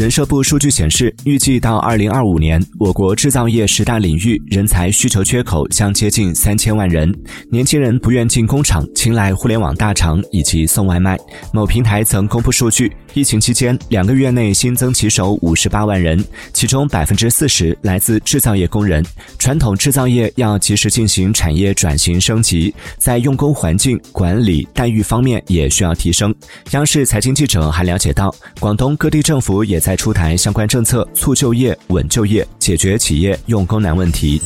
人社部数据显示，预计到二零二五年，我国制造业十大领域人才需求缺口将接近三千万人。年轻人不愿进工厂，青睐互联网大厂以及送外卖。某平台曾公布数据，疫情期间两个月内新增骑手五十八万人，其中百分之四十来自制造业工人。传统制造业要及时进行产业转型升级，在用工环境、管理、待遇方面也需要提升。央视财经记者还了解到，广东各地政府也在。在出台相关政策，促就业、稳就业，解决企业用工难问题。